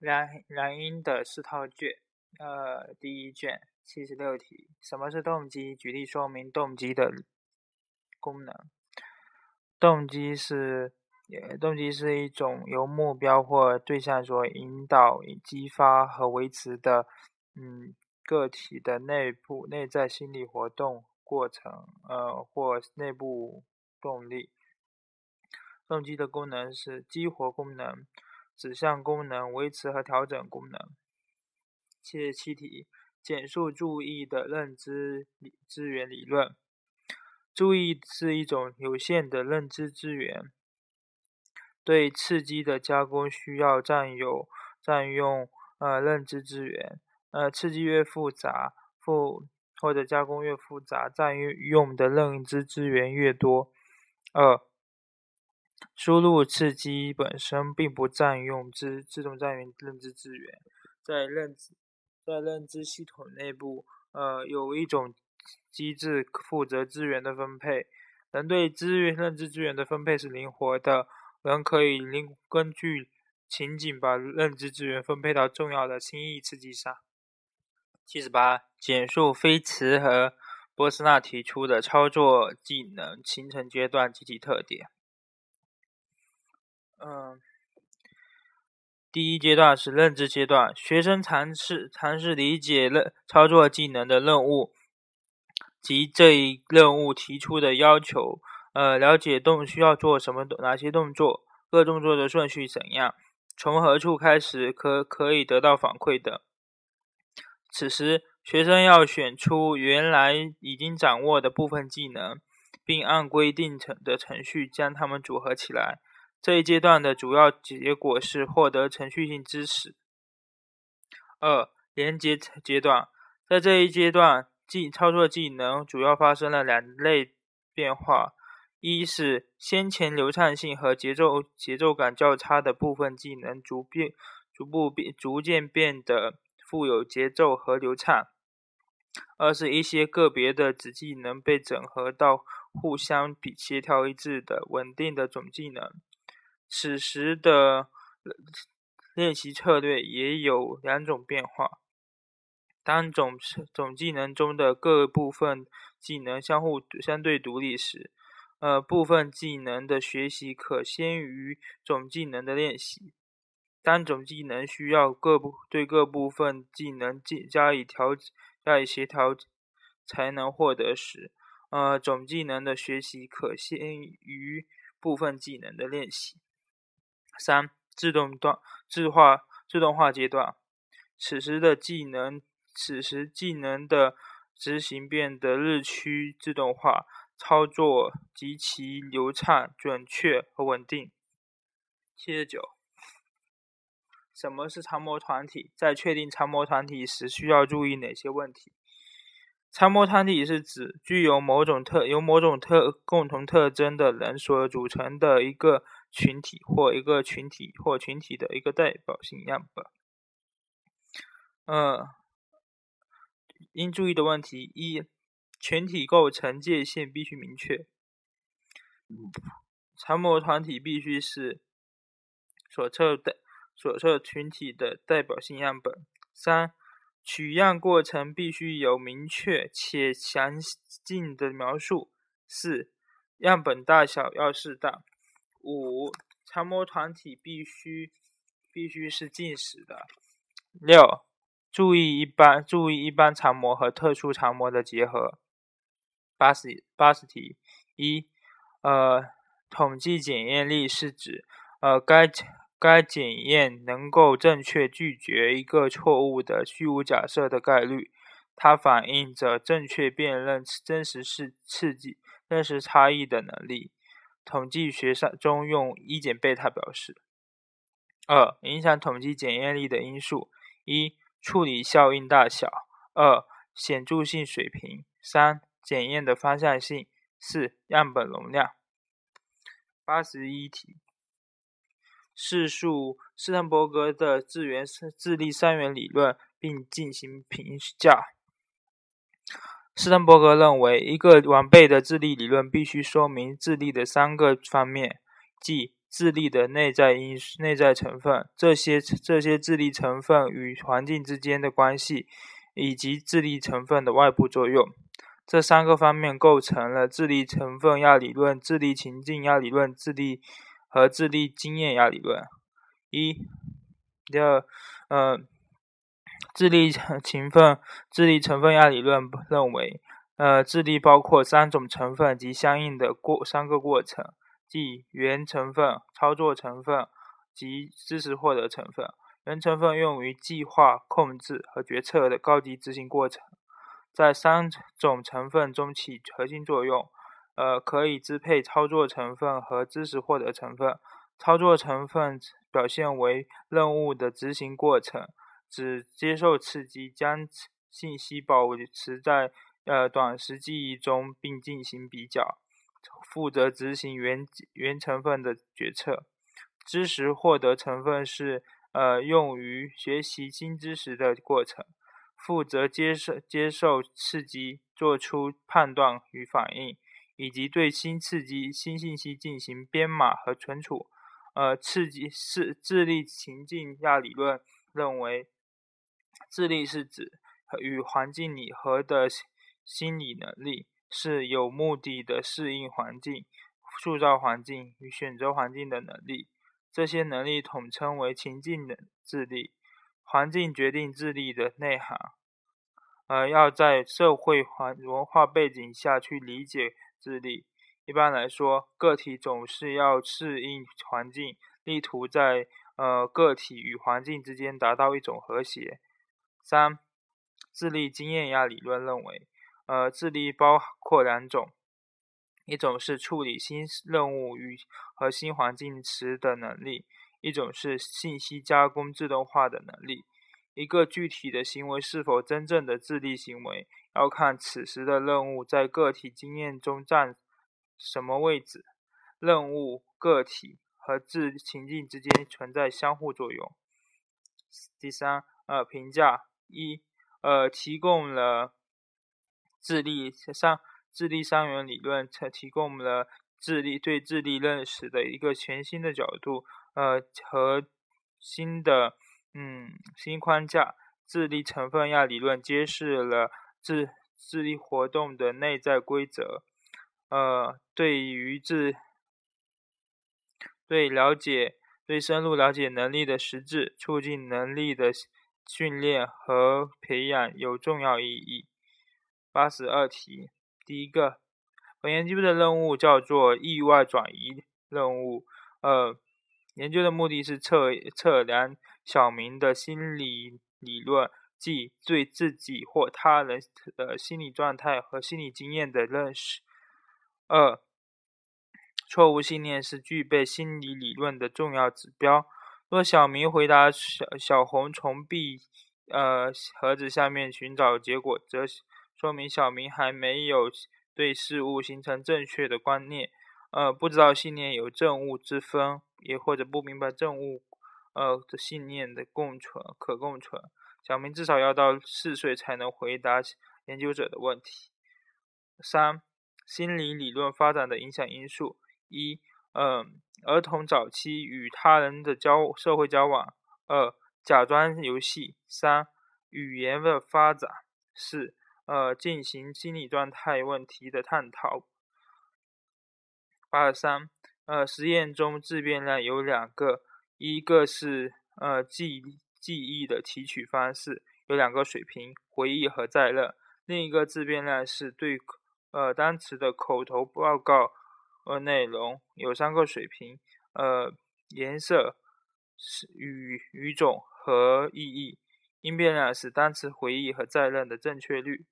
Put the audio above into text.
梁梁英的四套卷，呃，第一卷七十六题。什么是动机？举例说明动机的功能。动机是，动机是一种由目标或对象所引导、激发和维持的，嗯，个体的内部内在心理活动过程，呃，或内部动力。动机的功能是激活功能。指向功能、维持和调整功能。七十七题，简述注意的认知理资源理论。注意是一种有限的认知资源，对刺激的加工需要占有占用呃认知资源。呃，刺激越复杂，复或者加工越复杂，占用的认知资源越多。二输入刺激本身并不占用自自动占用认知资源，在认知在认知系统内部，呃，有一种机制负责资源的分配。人对资源认知资源的分配是灵活的，人可以灵根据情景把认知资源分配到重要的轻易刺激上。七十八，简述菲茨和波斯纳提出的操作技能形成阶段及其特点。嗯，第一阶段是认知阶段，学生尝试尝试理解任操作技能的任务及这一任务提出的要求，呃，了解动需要做什么哪些动作，各动作的顺序怎样，从何处开始可可以得到反馈的。此时，学生要选出原来已经掌握的部分技能，并按规定程的程序将它们组合起来。这一阶段的主要结果是获得程序性知识。二、连接阶段，在这一阶段，技操作技能主要发生了两类变化：一是先前流畅性和节奏节奏感较差的部分技能逐变逐步变逐渐变得富有节奏和流畅；二是一些个别的子技能被整合到互相比协调一致的稳定的总技能。此时的练习策略也有两种变化：当总总技能中的各部分技能相互相对独立时，呃，部分技能的学习可先于总技能的练习；当总技能需要各部对各部分技能加加以调加以协调才能获得时，呃，总技能的学习可先于部分技能的练习。三、自动段自化自动化阶段，此时的技能，此时技能的执行变得日趋自动化，操作极其流畅、准确和稳定。七十九，什么是参谋团体？在确定参谋团体时，需要注意哪些问题？参谋团体是指具有某种特由某种特共同特征的人所组成的一个。群体或一个群体或群体的一个代表性样本。呃，应注意的问题一：群体构成界限必须明确。参谋团体必须是所测的所测群体的代表性样本。三、取样过程必须有明确且详尽的描述。四、样本大小要适当。五、长模团体必须必须是近似的。六、注意一般注意一般常模和特殊常模的结合。八十八十题一，呃，统计检验力是指呃该该检验能够正确拒绝一个错误的虚无假设的概率，它反映着正确辨认真实是刺激真实差异的能力。统计学上中用一减贝塔表示。二、影响统计检验力的因素：一、处理效应大小；二、显著性水平；三、检验的方向性；四、样本容量。八十一题，试述斯滕伯格的自源智力三元理论，并进行评价。斯滕伯格认为，一个完备的智力理论必须说明智力的三个方面，即智力的内在因、内在成分，这些这些智力成分与环境之间的关系，以及智力成分的外部作用，这三个方面构成了智力成分亚理论、智力情境亚理论、智力和智力经验亚理论。一，第二，呃，智力成分智力成分亚理论认为，呃，智力包括三种成分及相应的过三个过程。即原成分、操作成分及知识获得成分。原成分用于计划、控制和决策的高级执行过程，在三种成分中起核心作用。呃，可以支配操作成分和知识获得成分。操作成分表现为任务的执行过程，只接受刺激，将信息保持在呃短时记忆中，并进行比较。负责执行原原成分的决策，知识获得成分是呃用于学习新知识的过程，负责接受接受刺激，做出判断与反应，以及对新刺激新信息进行编码和存储。呃，刺激是智力情境亚理论认为，智力是指与环境拟合的心理能力。是有目的的适应环境、塑造环境与选择环境的能力。这些能力统称为情境的智力。环境决定智力的内涵，而要在社会环文化背景下去理解智力。一般来说，个体总是要适应环境，力图在呃个体与环境之间达到一种和谐。三、智力经验亚理论认为。呃，智力包括两种，一种是处理新任务与和新环境时的能力，一种是信息加工自动化的能力。一个具体的行为是否真正的智力行为，要看此时的任务在个体经验中占什么位置。任务、个体和智情境之间存在相互作用。第三，呃，评价一，呃，提供了。智力三智力三元理论才提供了智力对智力认识的一个全新的角度，呃和新的嗯新框架。智力成分亚理论揭示了智智力活动的内在规则，呃对于智对了解对深入了解能力的实质，促进能力的训练和培养有重要意义。八十二题，第一个，本研究的任务叫做意外转移任务。呃，研究的目的是测测量小明的心理理论，即对自己或他人的心理状态和心理经验的认识。二，错误信念是具备心理理论的重要指标。若小明回答小小红从 B 呃盒子下面寻找结果，则说明小明还没有对事物形成正确的观念，呃，不知道信念有正误之分，也或者不明白正误，呃的信念的共存可共存。小明至少要到四岁才能回答研究者的问题。三、心理理论发展的影响因素：一、嗯，儿童早期与他人的交社会交往；二、假装游戏；三、语言的发展；四。呃，进行心理状态问题的探讨。八三，呃，实验中自变量有两个，一个是呃记记忆的提取方式，有两个水平，回忆和再认；另一个自变量是对呃单词的口头报告呃内容，有三个水平，呃颜色、语语种和意义。因变量是单词回忆和再认的正确率。